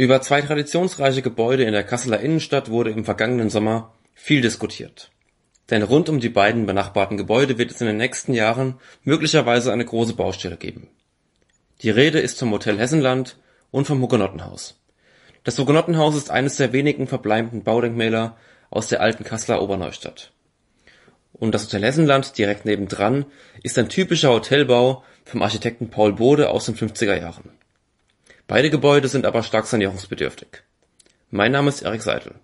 Über zwei traditionsreiche Gebäude in der Kasseler Innenstadt wurde im vergangenen Sommer viel diskutiert. Denn rund um die beiden benachbarten Gebäude wird es in den nächsten Jahren möglicherweise eine große Baustelle geben. Die Rede ist vom Hotel Hessenland und vom Hugenottenhaus. Das Hugenottenhaus ist eines der wenigen verbleibenden Baudenkmäler aus der alten Kasseler Oberneustadt. Und das Hotel Hessenland direkt nebendran ist ein typischer Hotelbau vom Architekten Paul Bode aus den 50er Jahren Beide Gebäude sind aber stark sanierungsbedürftig. Mein Name ist Erik Seidel.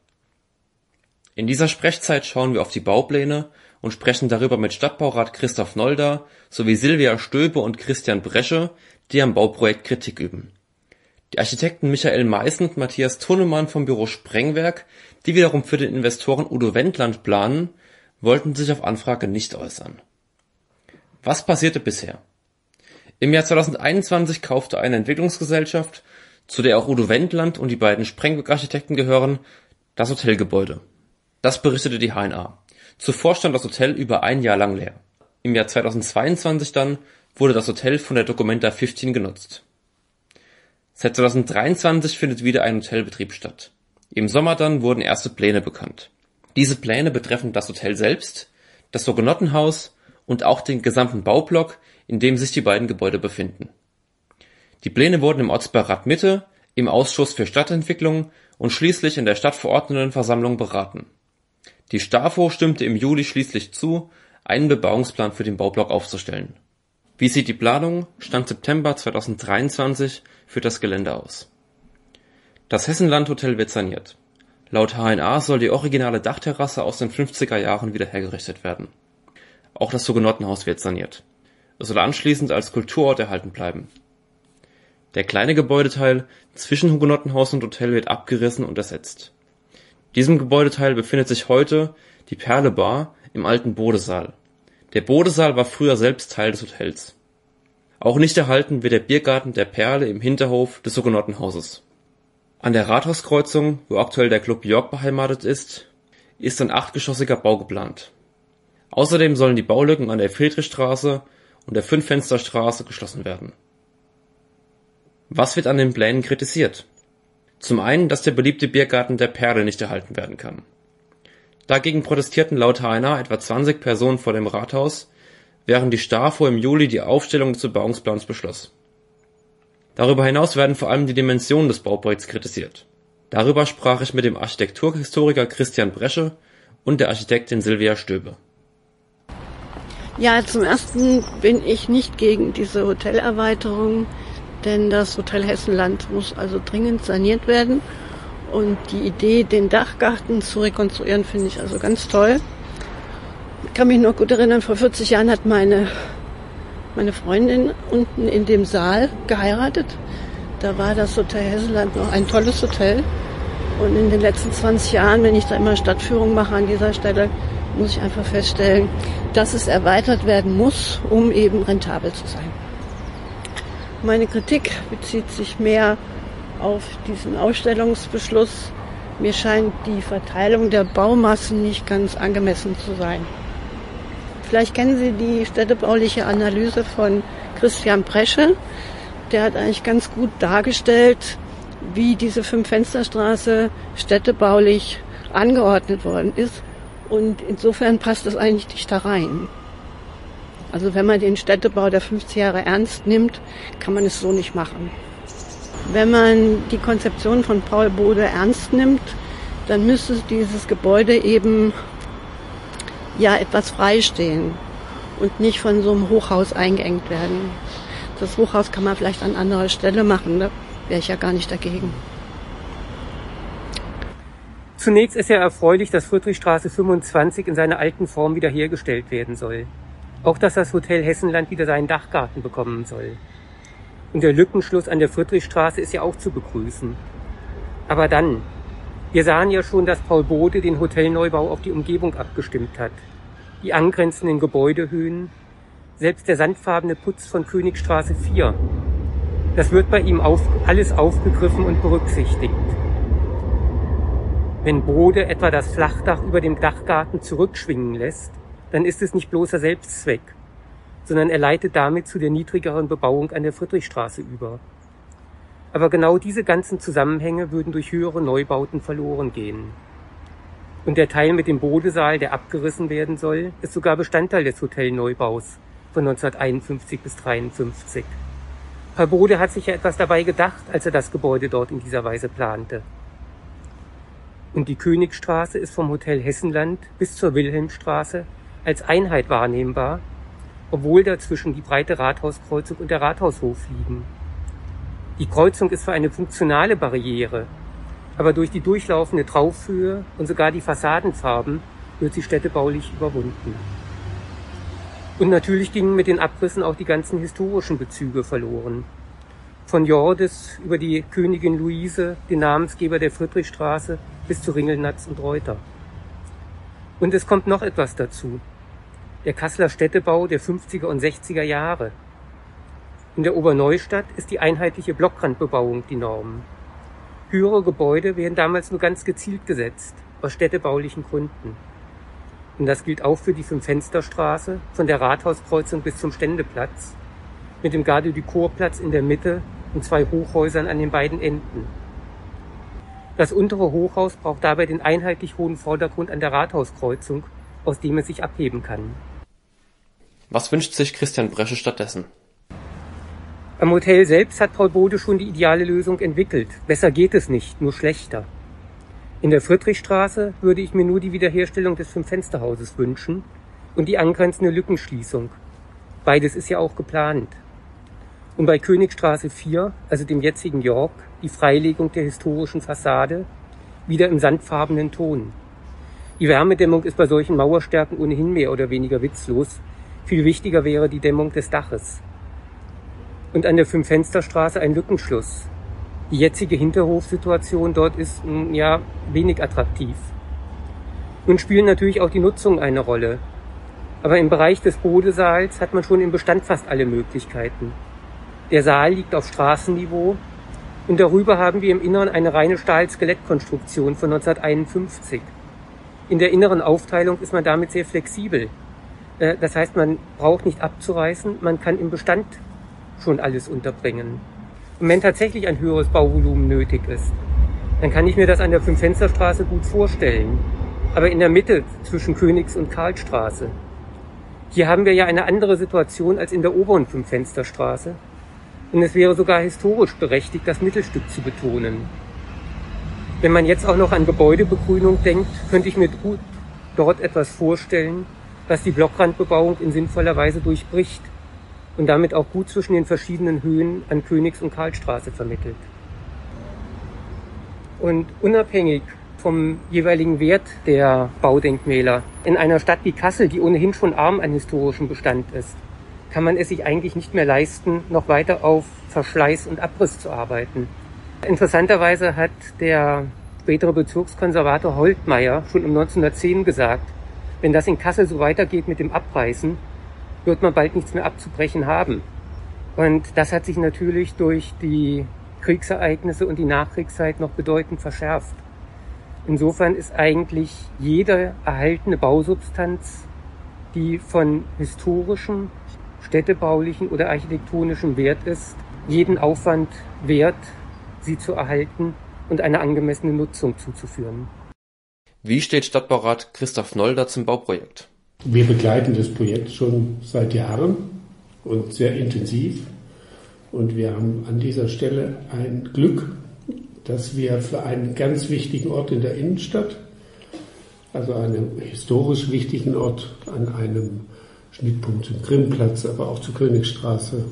In dieser Sprechzeit schauen wir auf die Baupläne und sprechen darüber mit Stadtbaurat Christoph Nolda sowie Silvia Stöbe und Christian Bresche, die am Bauprojekt Kritik üben. Die Architekten Michael Meißen und Matthias Tunnemann vom Büro Sprengwerk, die wiederum für den Investoren Udo Wendland planen, wollten sich auf Anfrage nicht äußern. Was passierte bisher? Im Jahr 2021 kaufte eine Entwicklungsgesellschaft, zu der auch Udo Wendland und die beiden Sprengwerk-Architekten gehören, das Hotelgebäude. Das berichtete die HNA. Zuvor stand das Hotel über ein Jahr lang leer. Im Jahr 2022 dann wurde das Hotel von der Documenta 15 genutzt. Seit 2023 findet wieder ein Hotelbetrieb statt. Im Sommer dann wurden erste Pläne bekannt. Diese Pläne betreffen das Hotel selbst, das Sogenottenhaus und auch den gesamten Baublock, in dem sich die beiden Gebäude befinden. Die Pläne wurden im Ortsbeirat Mitte, im Ausschuss für Stadtentwicklung und schließlich in der Stadtverordnetenversammlung beraten. Die Stafo stimmte im Juli schließlich zu, einen Bebauungsplan für den Baublock aufzustellen. Wie sieht die Planung Stand September 2023 für das Gelände aus? Das Hessenland-Hotel wird saniert. Laut HNA soll die originale Dachterrasse aus den 50er Jahren wieder hergerichtet werden. Auch das Hugenottenhaus wird saniert. Es soll anschließend als Kulturort erhalten bleiben. Der kleine Gebäudeteil zwischen Hugenottenhaus und Hotel wird abgerissen und ersetzt. Diesem Gebäudeteil befindet sich heute die Perle Bar im alten Bodesaal. Der Bodesaal war früher selbst Teil des Hotels. Auch nicht erhalten wird der Biergarten der Perle im Hinterhof des Hugenottenhauses. An der Rathauskreuzung, wo aktuell der Club York beheimatet ist, ist ein achtgeschossiger Bau geplant. Außerdem sollen die Baulücken an der Friedrichstraße und der Fünffensterstraße geschlossen werden. Was wird an den Plänen kritisiert? Zum einen, dass der beliebte Biergarten der Perle nicht erhalten werden kann. Dagegen protestierten laut HNA etwa 20 Personen vor dem Rathaus, während die Stafo im Juli die Aufstellung des Bebauungsplans beschloss. Darüber hinaus werden vor allem die Dimensionen des Bauprojekts kritisiert. Darüber sprach ich mit dem Architekturhistoriker Christian Bresche und der Architektin Silvia Stöbe. Ja, zum ersten bin ich nicht gegen diese Hotelerweiterung, denn das Hotel Hessenland muss also dringend saniert werden. Und die Idee, den Dachgarten zu rekonstruieren, finde ich also ganz toll. Ich kann mich noch gut erinnern, vor 40 Jahren hat meine, meine Freundin unten in dem Saal geheiratet. Da war das Hotel Hessenland noch ein tolles Hotel. Und in den letzten 20 Jahren, wenn ich da immer Stadtführung mache an dieser Stelle, muss ich einfach feststellen, dass es erweitert werden muss, um eben rentabel zu sein. Meine Kritik bezieht sich mehr auf diesen Ausstellungsbeschluss. Mir scheint die Verteilung der Baumassen nicht ganz angemessen zu sein. Vielleicht kennen Sie die städtebauliche Analyse von Christian Bresche. Der hat eigentlich ganz gut dargestellt, wie diese Fünf-Fensterstraße städtebaulich angeordnet worden ist und insofern passt das eigentlich nicht da rein. Also wenn man den Städtebau der 50 Jahre ernst nimmt, kann man es so nicht machen. Wenn man die Konzeption von Paul Bode ernst nimmt, dann müsste dieses Gebäude eben ja etwas freistehen und nicht von so einem Hochhaus eingeengt werden. Das Hochhaus kann man vielleicht an anderer Stelle machen, da wäre ich ja gar nicht dagegen. Zunächst ist ja erfreulich, dass Friedrichstraße 25 in seiner alten Form wiederhergestellt werden soll. Auch dass das Hotel Hessenland wieder seinen Dachgarten bekommen soll. Und der Lückenschluss an der Friedrichstraße ist ja auch zu begrüßen. Aber dann, wir sahen ja schon, dass Paul Bode den Hotelneubau auf die Umgebung abgestimmt hat. Die angrenzenden Gebäudehöhen, selbst der sandfarbene Putz von Königstraße 4. Das wird bei ihm auf, alles aufgegriffen und berücksichtigt. Wenn Bode etwa das Flachdach über dem Dachgarten zurückschwingen lässt, dann ist es nicht bloßer Selbstzweck, sondern er leitet damit zu der niedrigeren Bebauung an der Friedrichstraße über. Aber genau diese ganzen Zusammenhänge würden durch höhere Neubauten verloren gehen. Und der Teil mit dem Bodesaal, der abgerissen werden soll, ist sogar Bestandteil des Hotelneubaus von 1951 bis 1953. Herr Bode hat sich ja etwas dabei gedacht, als er das Gebäude dort in dieser Weise plante. Und die Königstraße ist vom Hotel Hessenland bis zur Wilhelmstraße als Einheit wahrnehmbar, obwohl dazwischen die breite Rathauskreuzung und der Rathaushof liegen. Die Kreuzung ist für eine funktionale Barriere, aber durch die durchlaufende Traufhöhe und sogar die Fassadenfarben wird sie städtebaulich überwunden. Und natürlich gingen mit den Abrissen auch die ganzen historischen Bezüge verloren. Von Jordes über die Königin Luise, den Namensgeber der Friedrichstraße, bis zu Ringelnatz und Reuter. Und es kommt noch etwas dazu. Der Kasseler Städtebau der 50er und 60er Jahre. In der Oberneustadt ist die einheitliche Blockrandbebauung die Norm. Höhere Gebäude werden damals nur ganz gezielt gesetzt, aus städtebaulichen Gründen. Und das gilt auch für die Fünf-Fenster-Straße, von der Rathauskreuzung bis zum Ständeplatz, mit dem Garde du Corps-Platz in der Mitte und zwei Hochhäusern an den beiden Enden. Das untere Hochhaus braucht dabei den einheitlich hohen Vordergrund an der Rathauskreuzung, aus dem es sich abheben kann. Was wünscht sich Christian Bresche stattdessen? Am Hotel selbst hat Paul Bode schon die ideale Lösung entwickelt. Besser geht es nicht, nur schlechter. In der Friedrichstraße würde ich mir nur die Wiederherstellung des Fünf-Fensterhauses wünschen und die angrenzende Lückenschließung. Beides ist ja auch geplant. Und bei Königstraße 4, also dem jetzigen York, die Freilegung der historischen Fassade, wieder im sandfarbenen Ton. Die Wärmedämmung ist bei solchen Mauerstärken ohnehin mehr oder weniger witzlos. Viel wichtiger wäre die Dämmung des Daches und an der Fünf-Fenster-Straße ein Lückenschluss. Die jetzige Hinterhofsituation dort ist ja wenig attraktiv. Nun spielen natürlich auch die Nutzungen eine Rolle. Aber im Bereich des Bodesaals hat man schon im Bestand fast alle Möglichkeiten. Der Saal liegt auf Straßenniveau und darüber haben wir im Inneren eine reine Stahl-Skelettkonstruktion von 1951. In der inneren Aufteilung ist man damit sehr flexibel. Äh, das heißt, man braucht nicht abzureißen, man kann im Bestand schon alles unterbringen. Und wenn tatsächlich ein höheres Bauvolumen nötig ist, dann kann ich mir das an der Fünf-Fenster-Straße gut vorstellen. Aber in der Mitte zwischen Königs- und Karlstraße. Hier haben wir ja eine andere Situation als in der oberen Fünf-Fenster-Straße. Und es wäre sogar historisch berechtigt, das Mittelstück zu betonen. Wenn man jetzt auch noch an Gebäudebegrünung denkt, könnte ich mir gut dort etwas vorstellen, was die Blockrandbebauung in sinnvoller Weise durchbricht und damit auch gut zwischen den verschiedenen Höhen an Königs- und Karlstraße vermittelt. Und unabhängig vom jeweiligen Wert der Baudenkmäler in einer Stadt wie Kassel, die ohnehin schon arm an historischem Bestand ist, kann man es sich eigentlich nicht mehr leisten, noch weiter auf Verschleiß und Abriss zu arbeiten. Interessanterweise hat der spätere Bezirkskonservator Holtmeier schon um 1910 gesagt, wenn das in Kassel so weitergeht mit dem Abreißen, wird man bald nichts mehr abzubrechen haben. Und das hat sich natürlich durch die Kriegsereignisse und die Nachkriegszeit noch bedeutend verschärft. Insofern ist eigentlich jede erhaltene Bausubstanz, die von historischem, städtebaulichen oder architektonischem Wert ist, jeden Aufwand wert, sie zu erhalten und eine angemessene Nutzung zuzuführen. Wie steht Stadtbaurat Christoph Nolder zum Bauprojekt? Wir begleiten das Projekt schon seit Jahren und sehr intensiv. Und wir haben an dieser Stelle ein Glück, dass wir für einen ganz wichtigen Ort in der Innenstadt, also einen historisch wichtigen Ort an einem Schnittpunkt zum Grimmplatz, aber auch zur Königstraße,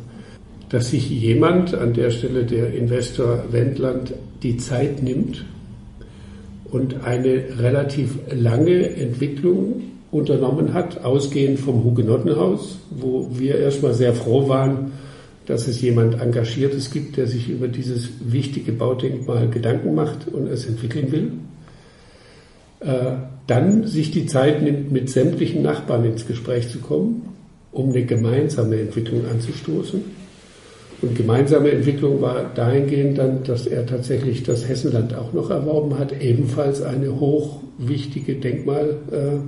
dass sich jemand an der Stelle, der Investor Wendland, die Zeit nimmt und eine relativ lange Entwicklung unternommen hat, ausgehend vom Hugenottenhaus, wo wir erstmal sehr froh waren, dass es jemand Engagiertes gibt, der sich über dieses wichtige Baudenkmal Gedanken macht und es entwickeln will. Äh, dann sich die Zeit nimmt, mit sämtlichen Nachbarn ins Gespräch zu kommen, um eine gemeinsame Entwicklung anzustoßen. Und gemeinsame Entwicklung war dahingehend dann, dass er tatsächlich das Hessenland auch noch erworben hat, ebenfalls eine hochwichtige Denkmal. Äh.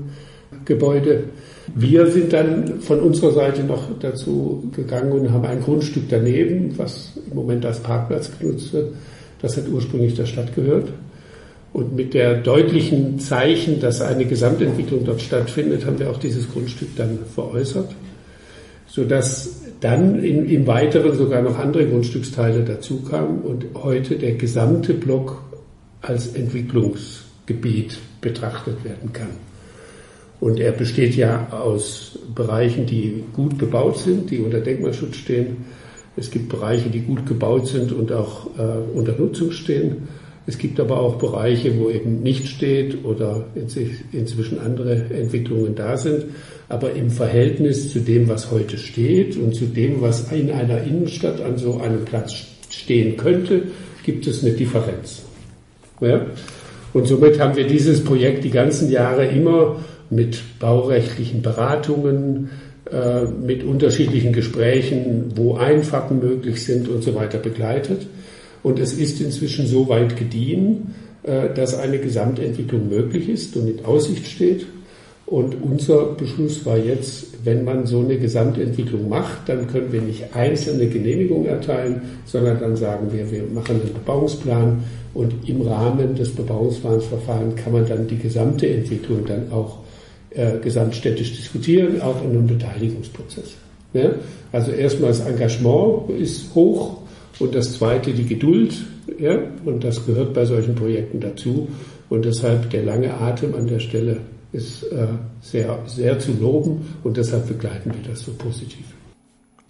Wir sind dann von unserer Seite noch dazu gegangen und haben ein Grundstück daneben, was im Moment als Parkplatz genutzt wird. Das hat ursprünglich der Stadt gehört. Und mit der deutlichen Zeichen, dass eine Gesamtentwicklung dort stattfindet, haben wir auch dieses Grundstück dann veräußert, sodass dann in, im Weiteren sogar noch andere Grundstücksteile dazu kamen und heute der gesamte Block als Entwicklungsgebiet betrachtet werden kann. Und er besteht ja aus Bereichen, die gut bebaut sind, die unter Denkmalschutz stehen. Es gibt Bereiche, die gut gebaut sind und auch äh, unter Nutzung stehen. Es gibt aber auch Bereiche, wo eben nicht steht oder inzwischen andere Entwicklungen da sind. Aber im Verhältnis zu dem, was heute steht und zu dem, was in einer Innenstadt an so einem Platz stehen könnte, gibt es eine Differenz. Ja? Und somit haben wir dieses Projekt die ganzen Jahre immer mit baurechtlichen Beratungen, äh, mit unterschiedlichen Gesprächen, wo Einfahrten möglich sind und so weiter begleitet. Und es ist inzwischen so weit gediehen, äh, dass eine Gesamtentwicklung möglich ist und in Aussicht steht. Und unser Beschluss war jetzt, wenn man so eine Gesamtentwicklung macht, dann können wir nicht einzelne Genehmigungen erteilen, sondern dann sagen wir, wir machen einen Bebauungsplan und im Rahmen des Bebauungsplansverfahrens kann man dann die gesamte Entwicklung dann auch äh, gesamtstädtisch diskutieren, auch in einem Beteiligungsprozess. Ja? Also erstmal das Engagement ist hoch und das zweite die Geduld. Ja? Und das gehört bei solchen Projekten dazu. Und deshalb der lange Atem an der Stelle ist äh, sehr, sehr zu loben und deshalb begleiten wir das so positiv.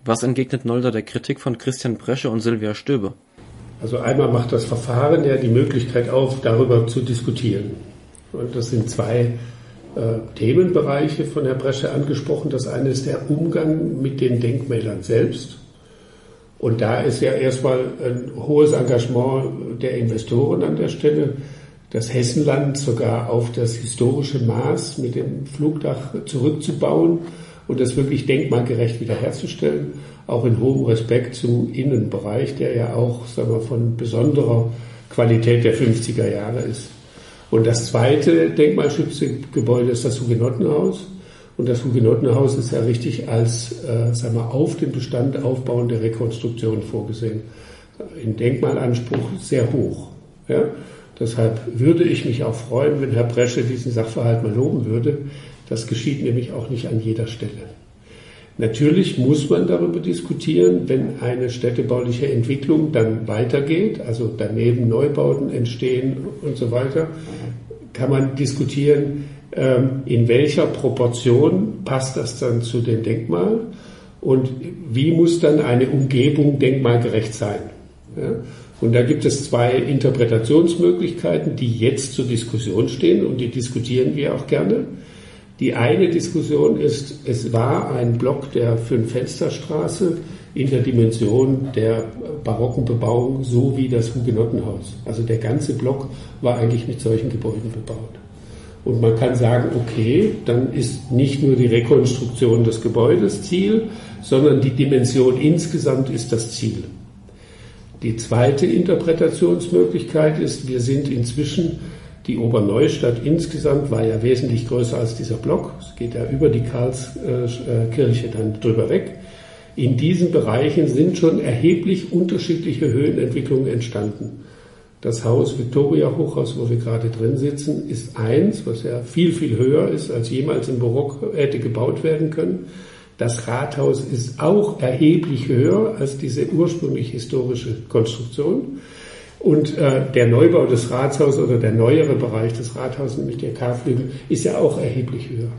Was entgegnet Nolder der Kritik von Christian Bresche und Silvia Stöbe? Also einmal macht das Verfahren ja die Möglichkeit auf, darüber zu diskutieren. Und das sind zwei äh, Themenbereiche von Herrn Bresche angesprochen. Das eine ist der Umgang mit den Denkmälern selbst. Und da ist ja erstmal ein hohes Engagement der Investoren an der Stelle. Das Hessenland sogar auf das historische Maß mit dem Flugdach zurückzubauen und das wirklich denkmalgerecht wiederherzustellen. Auch in hohem Respekt zum Innenbereich, der ja auch sagen wir, von besonderer Qualität der 50er Jahre ist. Und das zweite Denkmalschutzgebäude ist das Hugenottenhaus. Und das Hugenottenhaus ist ja richtig als äh, sagen wir, auf dem Bestand aufbauende Rekonstruktion vorgesehen. In Denkmalanspruch sehr hoch. Ja? Deshalb würde ich mich auch freuen, wenn Herr Bresche diesen Sachverhalt mal loben würde. Das geschieht nämlich auch nicht an jeder Stelle. Natürlich muss man darüber diskutieren, wenn eine städtebauliche Entwicklung dann weitergeht, also daneben Neubauten entstehen und so weiter, kann man diskutieren, in welcher Proportion passt das dann zu den Denkmalen und wie muss dann eine Umgebung denkmalgerecht sein. Und da gibt es zwei Interpretationsmöglichkeiten, die jetzt zur Diskussion stehen und die diskutieren wir auch gerne. Die eine Diskussion ist, es war ein Block der Fünf-Fensterstraße in der Dimension der barocken Bebauung, so wie das Hugenottenhaus. Also der ganze Block war eigentlich mit solchen Gebäuden bebaut. Und man kann sagen, okay, dann ist nicht nur die Rekonstruktion des Gebäudes Ziel, sondern die Dimension insgesamt ist das Ziel. Die zweite Interpretationsmöglichkeit ist, wir sind inzwischen die Oberneustadt insgesamt war ja wesentlich größer als dieser Block. Es geht ja über die Karlskirche dann drüber weg. In diesen Bereichen sind schon erheblich unterschiedliche Höhenentwicklungen entstanden. Das Haus Victoria Hochhaus, wo wir gerade drin sitzen, ist eins, was ja viel, viel höher ist, als jemals im Barock hätte gebaut werden können. Das Rathaus ist auch erheblich höher als diese ursprünglich historische Konstruktion. Und äh, der Neubau des Rathauses oder der neuere Bereich des Rathauses, nämlich der K-Flügel, ist ja auch erheblich höher.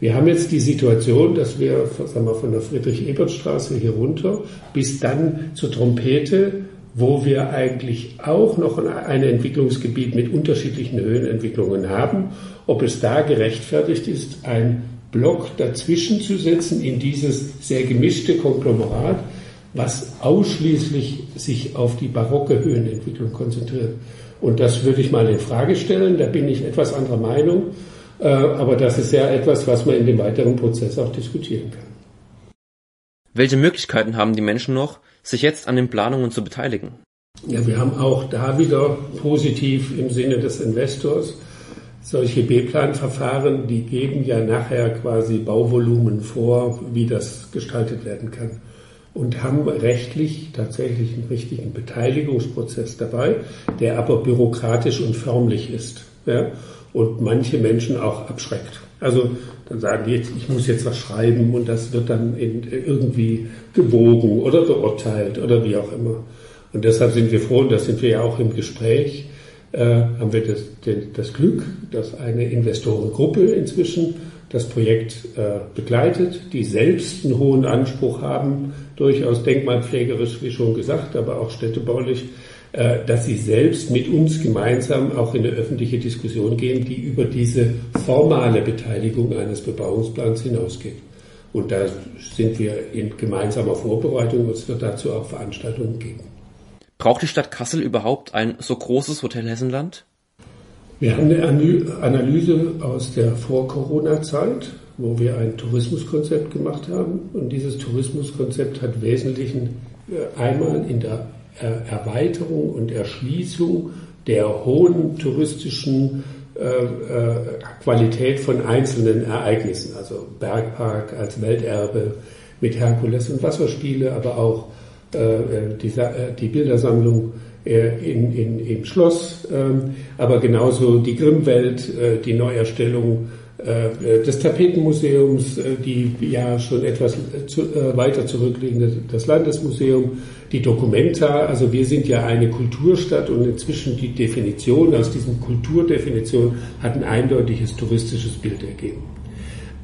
Wir haben jetzt die Situation, dass wir sagen wir, von der Friedrich-Ebert-Straße hier runter bis dann zur Trompete, wo wir eigentlich auch noch ein Entwicklungsgebiet mit unterschiedlichen Höhenentwicklungen haben, ob es da gerechtfertigt ist, ein Block dazwischen zu setzen in dieses sehr gemischte Konglomerat, was ausschließlich sich auf die barocke Höhenentwicklung konzentriert. Und das würde ich mal in Frage stellen. Da bin ich etwas anderer Meinung. Äh, aber das ist ja etwas, was man in dem weiteren Prozess auch diskutieren kann. Welche Möglichkeiten haben die Menschen noch, sich jetzt an den Planungen zu beteiligen? Ja, wir haben auch da wieder positiv im Sinne des Investors solche B-Plan-Verfahren, die geben ja nachher quasi Bauvolumen vor, wie das gestaltet werden kann. Und haben rechtlich tatsächlich einen richtigen Beteiligungsprozess dabei, der aber bürokratisch und förmlich ist. Ja? Und manche Menschen auch abschreckt. Also dann sagen die jetzt, ich muss jetzt was schreiben und das wird dann irgendwie gewogen oder geurteilt oder wie auch immer. Und deshalb sind wir froh, und das sind wir ja auch im Gespräch, äh, haben wir das, das, Glück, dass eine Investorengruppe inzwischen das Projekt äh, begleitet, die selbst einen hohen Anspruch haben, durchaus denkmalpflegerisch, wie schon gesagt, aber auch städtebaulich, dass sie selbst mit uns gemeinsam auch in eine öffentliche Diskussion gehen, die über diese formale Beteiligung eines Bebauungsplans hinausgeht. Und da sind wir in gemeinsamer Vorbereitung und es wird dazu auch Veranstaltungen geben. Braucht die Stadt Kassel überhaupt ein so großes Hotel Hessenland? Wir haben eine Analyse aus der Vor-Corona-Zeit, wo wir ein Tourismuskonzept gemacht haben. Und dieses Tourismuskonzept hat Wesentlichen äh, einmal in der äh, Erweiterung und Erschließung der hohen touristischen äh, Qualität von einzelnen Ereignissen, also Bergpark als Welterbe mit Herkules und Wasserspiele, aber auch äh, die, äh, die Bildersammlung äh, in, in, im Schloss, ähm, aber genauso die Grimmwelt, die Neuerstellung des Tapetenmuseums, die ja schon etwas zu, weiter zurückliegende, das Landesmuseum, die Documenta, also wir sind ja eine Kulturstadt und inzwischen die Definition aus diesem Kulturdefinition hat ein eindeutiges touristisches Bild ergeben.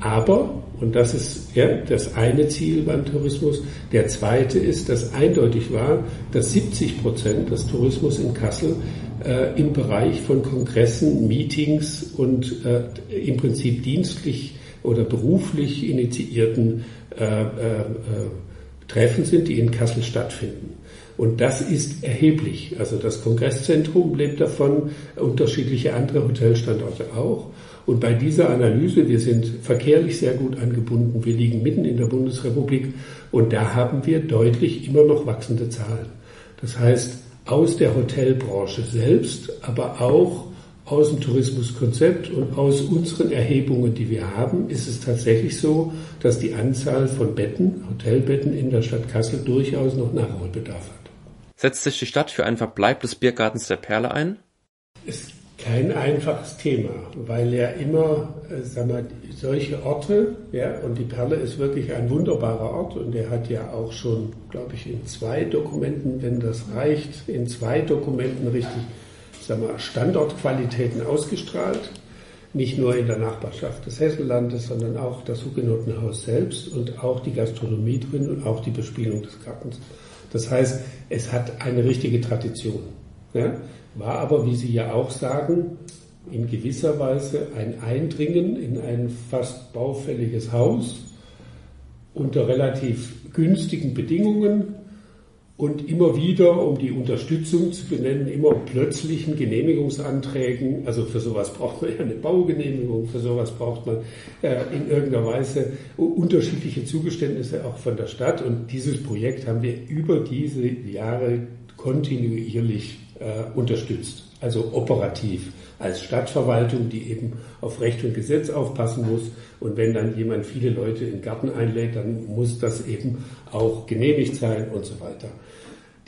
Aber und das ist ja, das eine Ziel beim Tourismus. Der zweite ist, dass eindeutig war, dass 70 Prozent des Tourismus in Kassel äh, im Bereich von Kongressen, Meetings und äh, im Prinzip dienstlich oder beruflich initiierten äh, äh, äh Treffen sind, die in Kassel stattfinden. Und das ist erheblich. Also das Kongresszentrum lebt davon, unterschiedliche andere Hotelstandorte auch. Und bei dieser Analyse, wir sind verkehrlich sehr gut angebunden, wir liegen mitten in der Bundesrepublik und da haben wir deutlich immer noch wachsende Zahlen. Das heißt, aus der Hotelbranche selbst, aber auch aus dem Tourismuskonzept und aus unseren Erhebungen, die wir haben, ist es tatsächlich so, dass die Anzahl von Betten, Hotelbetten in der Stadt Kassel durchaus noch Nachholbedarf hat. Setzt sich die Stadt für einen Verbleib des Biergartens der Perle ein? Es kein einfaches Thema, weil ja immer, äh, sagen wir, solche Orte, ja, und die Perle ist wirklich ein wunderbarer Ort und der hat ja auch schon, glaube ich, in zwei Dokumenten, wenn das reicht, in zwei Dokumenten richtig, sagen wir, Standortqualitäten ausgestrahlt. Nicht nur in der Nachbarschaft des Hessenlandes, sondern auch das Hugenotenhaus selbst und auch die Gastronomie drin und auch die Bespielung des Gartens. Das heißt, es hat eine richtige Tradition. Ja? war aber, wie Sie ja auch sagen, in gewisser Weise ein Eindringen in ein fast baufälliges Haus unter relativ günstigen Bedingungen und immer wieder, um die Unterstützung zu benennen, immer plötzlichen Genehmigungsanträgen. Also für sowas braucht man ja eine Baugenehmigung, für sowas braucht man äh, in irgendeiner Weise unterschiedliche Zugeständnisse auch von der Stadt. Und dieses Projekt haben wir über diese Jahre kontinuierlich äh, unterstützt. Also operativ als Stadtverwaltung, die eben auf Recht und Gesetz aufpassen muss. Und wenn dann jemand viele Leute in den Garten einlädt, dann muss das eben auch genehmigt sein und so weiter.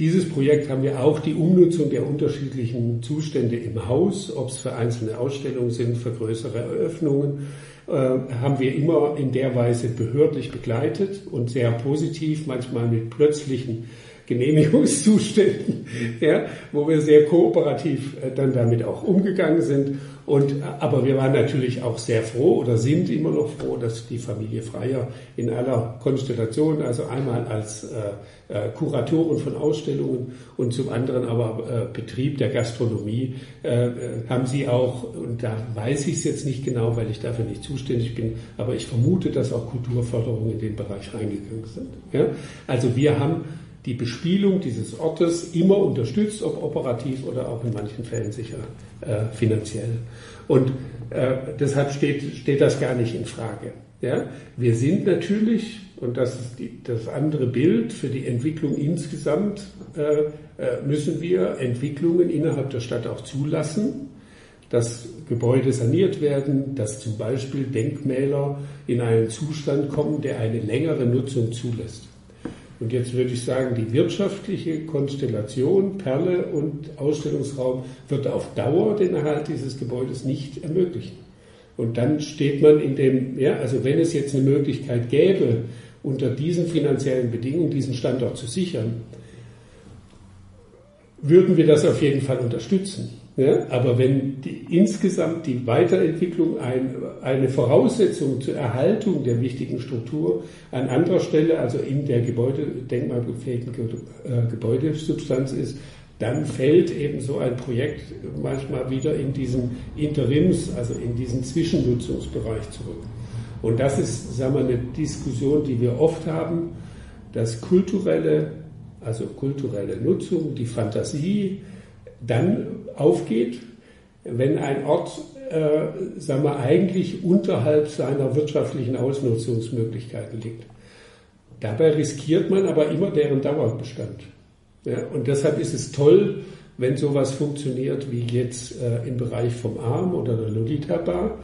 Dieses Projekt haben wir auch die Umnutzung der unterschiedlichen Zustände im Haus, ob es für einzelne Ausstellungen sind, für größere Eröffnungen, äh, haben wir immer in der Weise behördlich begleitet und sehr positiv, manchmal mit plötzlichen Genehmigungszuständen, ja, wo wir sehr kooperativ äh, dann damit auch umgegangen sind. Und, äh, aber wir waren natürlich auch sehr froh oder sind immer noch froh, dass die Familie Freier in aller Konstellation, also einmal als äh, äh, Kuratoren von Ausstellungen und zum anderen aber äh, Betrieb der Gastronomie, äh, haben sie auch, und da weiß ich es jetzt nicht genau, weil ich dafür nicht zuständig bin, aber ich vermute, dass auch Kulturförderungen in den Bereich reingegangen sind. Ja? Also wir haben die Bespielung dieses Ortes immer unterstützt, ob operativ oder auch in manchen Fällen sicher äh, finanziell. Und äh, deshalb steht, steht das gar nicht in Frage. Ja? Wir sind natürlich, und das ist die, das andere Bild für die Entwicklung insgesamt, äh, äh müssen wir Entwicklungen innerhalb der Stadt auch zulassen, dass Gebäude saniert werden, dass zum Beispiel Denkmäler in einen Zustand kommen, der eine längere Nutzung zulässt. Und jetzt würde ich sagen, die wirtschaftliche Konstellation, Perle und Ausstellungsraum wird auf Dauer den Erhalt dieses Gebäudes nicht ermöglichen. Und dann steht man in dem, ja, also wenn es jetzt eine Möglichkeit gäbe, unter diesen finanziellen Bedingungen diesen Standort zu sichern, würden wir das auf jeden Fall unterstützen. Ja, aber wenn die, insgesamt die Weiterentwicklung ein, eine Voraussetzung zur Erhaltung der wichtigen Struktur an anderer Stelle, also in der Gebäude, denkmalbefähigten äh, Gebäudesubstanz ist, dann fällt eben so ein Projekt manchmal wieder in diesen Interims, also in diesen Zwischennutzungsbereich zurück. Und das ist, sagen wir, eine Diskussion, die wir oft haben, dass kulturelle, also kulturelle Nutzung, die Fantasie dann aufgeht, wenn ein Ort, äh, sagen wir, eigentlich unterhalb seiner wirtschaftlichen Ausnutzungsmöglichkeiten liegt. Dabei riskiert man aber immer deren Dauerbestand. Ja, und deshalb ist es toll, wenn sowas funktioniert wie jetzt äh, im Bereich vom Arm oder der Lolita Bar,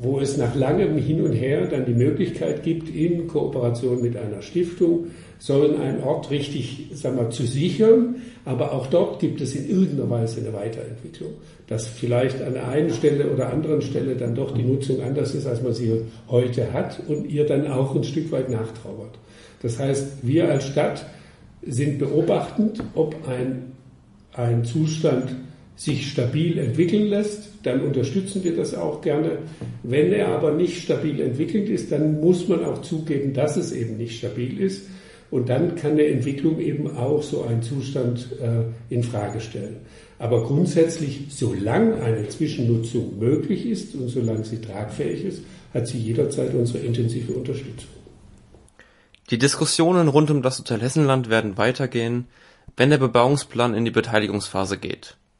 wo es nach langem Hin und Her dann die Möglichkeit gibt, in Kooperation mit einer Stiftung sollen einen Ort richtig sagen wir, zu sichern, aber auch dort gibt es in irgendeiner Weise eine Weiterentwicklung, dass vielleicht an der einen Stelle oder anderen Stelle dann doch die Nutzung anders ist, als man sie heute hat und ihr dann auch ein Stück weit nachtrauert. Das heißt, wir als Stadt sind beobachtend, ob ein, ein Zustand sich stabil entwickeln lässt, dann unterstützen wir das auch gerne. Wenn er aber nicht stabil entwickelt ist, dann muss man auch zugeben, dass es eben nicht stabil ist. Und dann kann eine Entwicklung eben auch so einen Zustand äh, in Frage stellen. Aber grundsätzlich, solange eine Zwischennutzung möglich ist und solange sie tragfähig ist, hat sie jederzeit unsere intensive Unterstützung. Die Diskussionen rund um das Hotel Hessenland werden weitergehen, wenn der Bebauungsplan in die Beteiligungsphase geht.